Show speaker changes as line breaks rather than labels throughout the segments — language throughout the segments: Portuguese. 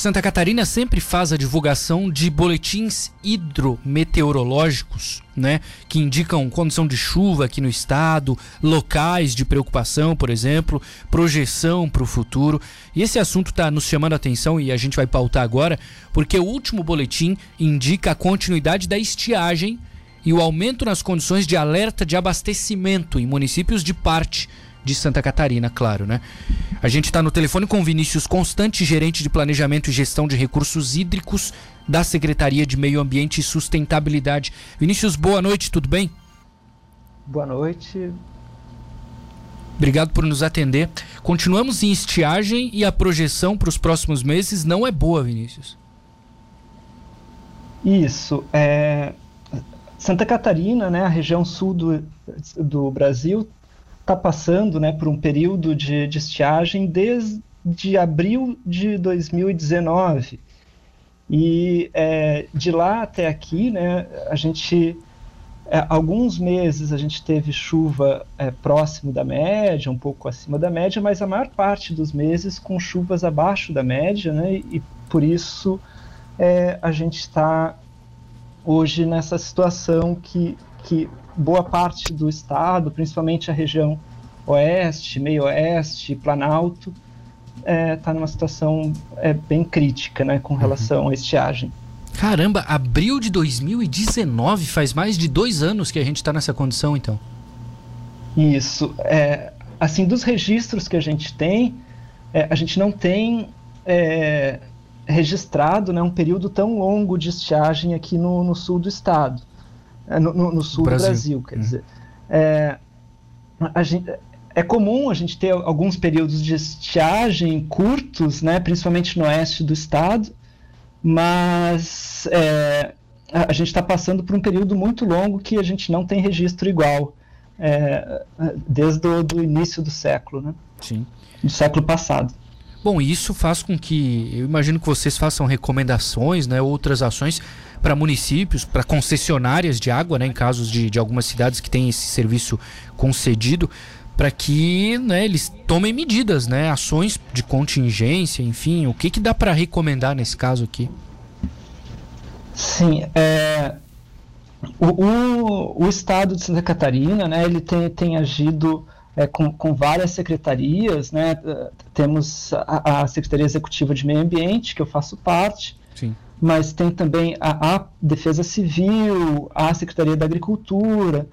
Santa Catarina sempre faz a divulgação de boletins hidrometeorológicos, né, que indicam condição de chuva aqui no estado, locais de preocupação, por exemplo, projeção para o futuro. E esse assunto está nos chamando a atenção e a gente vai pautar agora, porque o último boletim indica a continuidade da estiagem e o aumento nas condições de alerta de abastecimento em municípios de parte de Santa Catarina, claro, né? A gente está no telefone com Vinícius Constante, gerente de Planejamento e Gestão de Recursos Hídricos da Secretaria de Meio Ambiente e Sustentabilidade. Vinícius, boa noite, tudo bem?
Boa noite.
Obrigado por nos atender. Continuamos em estiagem e a projeção para os próximos meses não é boa, Vinícius.
Isso. É... Santa Catarina, né, a região sul do, do Brasil, está passando né, por um período de, de estiagem desde abril de 2019. E é, de lá até aqui, né, a gente, é, alguns meses a gente teve chuva é, próximo da média, um pouco acima da média, mas a maior parte dos meses com chuvas abaixo da média, né, e por isso é, a gente está hoje nessa situação que, que boa parte do estado, principalmente a região oeste, meio oeste, planalto, está é, tá numa situação é, bem crítica né, com relação uhum. à estiagem.
Caramba, abril de 2019, faz mais de dois anos que a gente está nessa condição, então.
Isso. É, assim, dos registros que a gente tem, é, a gente não tem é, registrado né, um período tão longo de estiagem aqui no, no sul do estado. É, no, no, no sul Brasil. do Brasil, quer hum. dizer. É, gente, é comum a gente ter alguns períodos de estiagem curtos, né, principalmente no oeste do estado, mas é, a gente está passando por um período muito longo que a gente não tem registro igual é, desde o início do século, né?
Sim.
Do século passado.
Bom, isso faz com que eu imagino que vocês façam recomendações, né, outras ações para municípios, para concessionárias de água, né, em casos de, de algumas cidades que têm esse serviço concedido, para que né, eles tomem medidas, né, ações de contingência, enfim, o que, que dá para recomendar nesse caso aqui?
Sim, é, o, o, o, estado de Santa Catarina, né, ele tem, tem agido é, com, com, várias secretarias, né? Temos a, a, Secretaria Executiva de Meio Ambiente, que eu faço parte,
Sim.
mas tem também a, a, Defesa Civil, a Secretaria da Agricultura,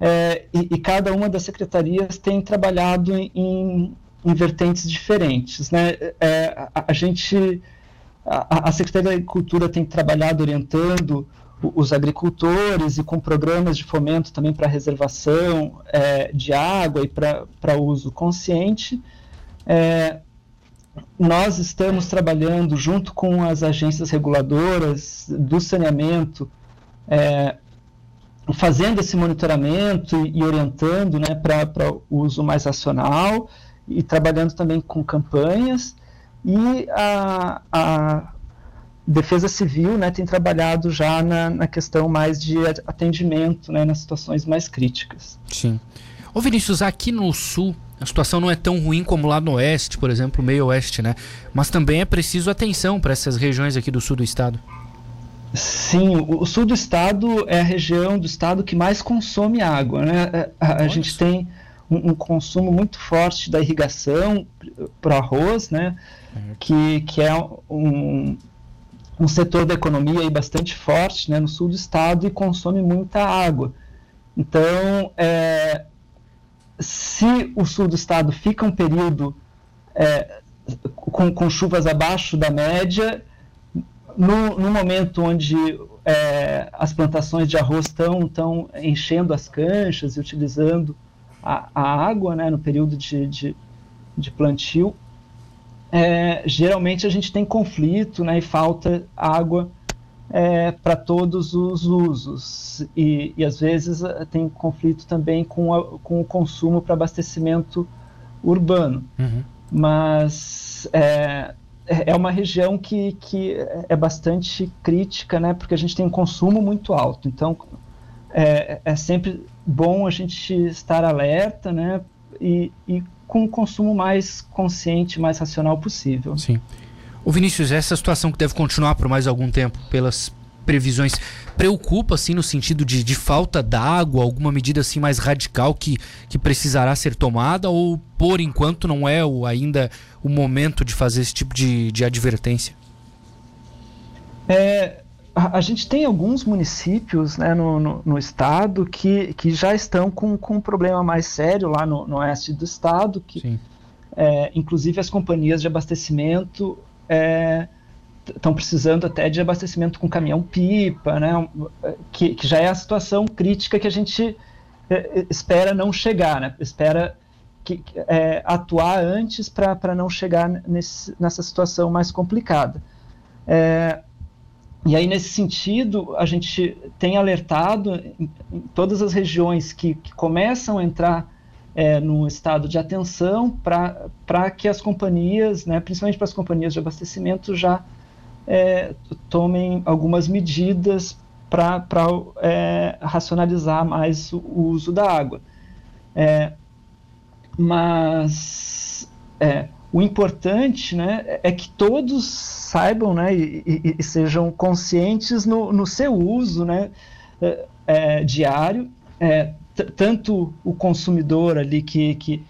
é, e, e, cada uma das secretarias tem trabalhado em, em, em vertentes diferentes, né? É, a, a, gente, a, a Secretaria da Agricultura tem trabalhado orientando os agricultores e com programas de fomento também para reservação é, de água e para uso consciente. É, nós estamos trabalhando junto com as agências reguladoras do saneamento, é, fazendo esse monitoramento e, e orientando né, para uso mais racional e trabalhando também com campanhas. E a, a Defesa Civil né, tem trabalhado já na, na questão mais de atendimento né, nas situações mais críticas.
Sim. Ô Vinícius, aqui no Sul a situação não é tão ruim como lá no Oeste, por exemplo, meio Oeste, né? Mas também é preciso atenção para essas regiões aqui do Sul do Estado.
Sim, o, o Sul do Estado é a região do Estado que mais consome água, né? É, a, a gente tem um, um, consumo muito forte da irrigação para arroz, né? Que, que é um, um setor da economia aí bastante forte né, no sul do estado e consome muita água. Então, é, se o sul do estado fica um período é, com, com, chuvas abaixo da média, no, no momento onde é, as plantações de arroz estão enchendo as canchas e utilizando a, a água né, no período de, de, de plantio, é, geralmente a gente tem conflito né, e falta água é, para todos os usos. E, e, às vezes eh, tem conflito também com, a, com o consumo para abastecimento urbano.
Uhum.
Mas é, é uma região que, que é bastante crítica, né, porque a gente tem um consumo muito alto. Então é, é sempre bom a gente estar alerta né, e, e com o consumo mais consciente, mais racional possível.
Sim. O Vinícius, essa situação que deve continuar por mais algum tempo, pelas previsões, preocupa assim no sentido de, de falta d'água, alguma medida assim mais radical que, que precisará ser tomada ou por enquanto não é o, ainda o momento de fazer esse tipo de, de advertência?
É, a, a, gente tem alguns municípios né, no, no, no, estado que, que já estão com, com um problema mais sério lá no, no oeste do estado, que é, inclusive as companhias de abastecimento estão é, precisando até de abastecimento com caminhão-pipa, né, que, que, já é a situação crítica que a gente é, espera não chegar, né, espera que, é, atuar antes para não chegar nesse, nessa situação mais complicada. É, e aí, nesse sentido, a gente tem alertado em, em todas as regiões que, que começam a entrar é, no estado de atenção para que as companhias, né, principalmente para as companhias de abastecimento, já é, tomem algumas medidas para é, racionalizar mais o, o, uso da água. É, mas é, o importante né, é que todos saibam né, e, e, e sejam conscientes no, no seu uso né, é, é diário, é, tanto o consumidor ali que, que,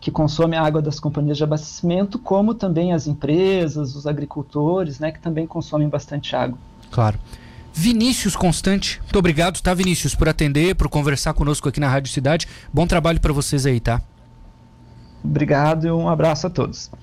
que, consome a água das companhias de abastecimento, como também as empresas, os agricultores, né, que também consomem bastante água.
Claro. Vinícius Constante, muito obrigado, tá, Vinícius, por atender, por conversar conosco aqui na Rádio Cidade. Bom trabalho para vocês aí, tá?
Obrigado e um abraço a todos.